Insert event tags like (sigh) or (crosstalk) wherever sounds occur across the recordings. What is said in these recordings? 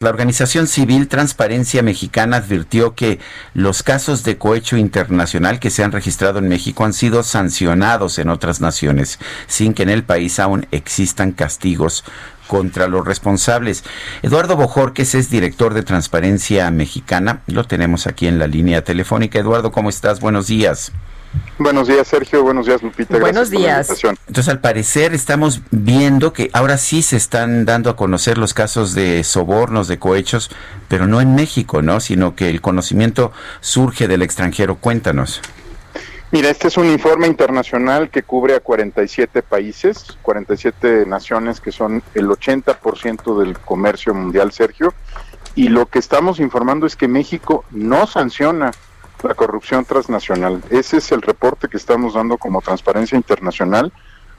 La Organización Civil Transparencia Mexicana advirtió que los casos de cohecho internacional que se han registrado en México han sido sancionados en otras naciones, sin que en el país aún existan castigos contra los responsables. Eduardo Bojorques es director de Transparencia Mexicana. Lo tenemos aquí en la línea telefónica. Eduardo, ¿cómo estás? Buenos días. Buenos días, Sergio. Buenos días, Lupita. Buenos días. Entonces, al parecer, estamos viendo que ahora sí se están dando a conocer los casos de sobornos, de cohechos, pero no en México, ¿no? Sino que el conocimiento surge del extranjero. Cuéntanos. Mira, este es un informe internacional que cubre a 47 países, 47 naciones que son el 80% del comercio mundial, Sergio. Y lo que estamos informando es que México no sanciona la corrupción transnacional. Ese es el reporte que estamos dando como Transparencia Internacional.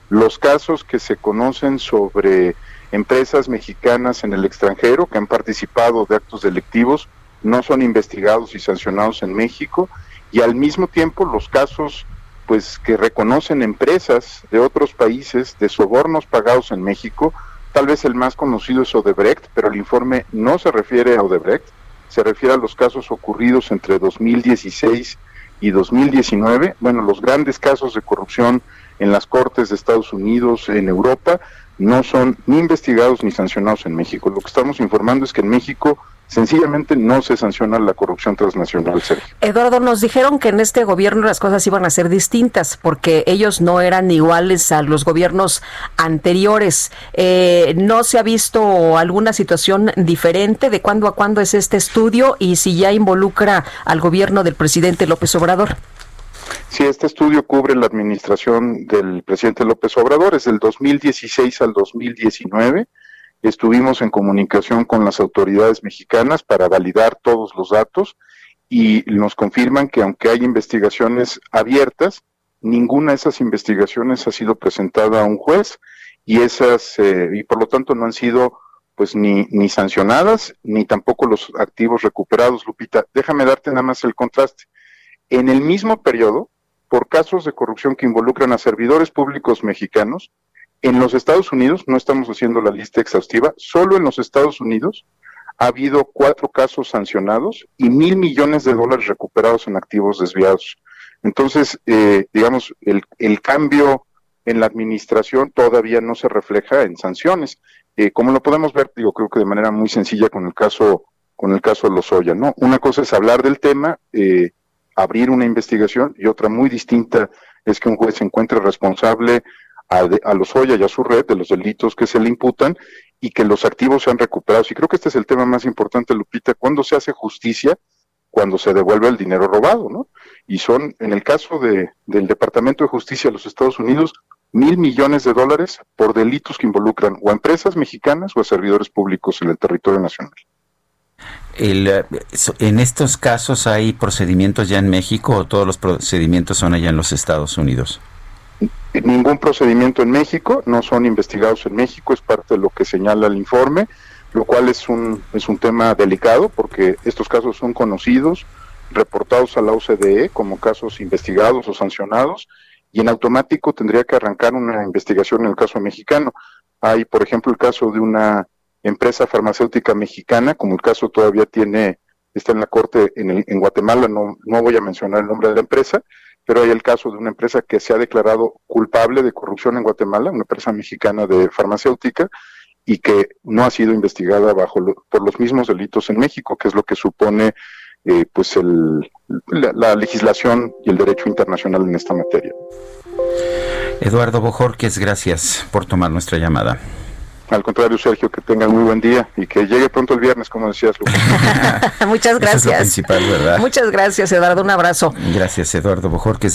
Los casos que se conocen sobre empresas mexicanas en el extranjero que han participado de actos delictivos no son investigados y sancionados en México y al mismo tiempo los casos pues que reconocen empresas de otros países de sobornos pagados en México, tal vez el más conocido es Odebrecht, pero el informe no se refiere a Odebrecht, se refiere a los casos ocurridos entre 2016 y 2019, bueno, los grandes casos de corrupción en las cortes de Estados Unidos, en Europa, no son ni investigados ni sancionados en México. Lo que estamos informando es que en México sencillamente no se sanciona la corrupción transnacional, Sergio. Eduardo, nos dijeron que en este gobierno las cosas iban a ser distintas porque ellos no eran iguales a los gobiernos anteriores. Eh, ¿No se ha visto alguna situación diferente? ¿De cuándo a cuándo es este estudio y si ya involucra al gobierno del presidente López Obrador? Sí, este estudio cubre la administración del presidente López Obrador, es del 2016 al 2019 Estuvimos en comunicación con las autoridades mexicanas para validar todos los datos y nos confirman que aunque hay investigaciones abiertas, ninguna de esas investigaciones ha sido presentada a un juez y esas eh, y por lo tanto no han sido pues ni, ni sancionadas ni tampoco los activos recuperados. Lupita, déjame darte nada más el contraste. En el mismo periodo, por casos de corrupción que involucran a servidores públicos mexicanos, en los Estados Unidos, no estamos haciendo la lista exhaustiva, solo en los Estados Unidos ha habido cuatro casos sancionados y mil millones de dólares recuperados en activos desviados. Entonces, eh, digamos, el, el, cambio en la administración todavía no se refleja en sanciones. Eh, como lo podemos ver, digo, creo que de manera muy sencilla con el caso, con el caso de Lozoya, ¿no? Una cosa es hablar del tema, eh, abrir una investigación, y otra muy distinta es que un juez se encuentre responsable a, a los Oya y a su red de los delitos que se le imputan y que los activos sean recuperados. Y creo que este es el tema más importante, Lupita, cuando se hace justicia, cuando se devuelve el dinero robado, ¿no? Y son, en el caso de, del Departamento de Justicia de los Estados Unidos, mil millones de dólares por delitos que involucran o a empresas mexicanas o a servidores públicos en el territorio nacional. El, ¿En estos casos hay procedimientos ya en México o todos los procedimientos son allá en los Estados Unidos? Ningún procedimiento en México, no son investigados en México, es parte de lo que señala el informe, lo cual es un, es un tema delicado porque estos casos son conocidos, reportados a la OCDE como casos investigados o sancionados y en automático tendría que arrancar una investigación en el caso mexicano. Hay, por ejemplo, el caso de una empresa farmacéutica mexicana, como el caso todavía tiene, está en la corte en, el, en Guatemala, no, no voy a mencionar el nombre de la empresa, pero hay el caso de una empresa que se ha declarado culpable de corrupción en Guatemala, una empresa mexicana de farmacéutica, y que no ha sido investigada bajo por los mismos delitos en México, que es lo que supone eh, pues el, la, la, legislación y el derecho internacional en esta materia. Eduardo Bojorques, gracias por tomar nuestra llamada. Al contrario, Sergio, que tengan muy buen día y que llegue pronto el viernes, como decías, (laughs) Muchas gracias. Eso es principal, ¿verdad? Muchas gracias, Eduardo. Un abrazo. Gracias, Eduardo Bojorques.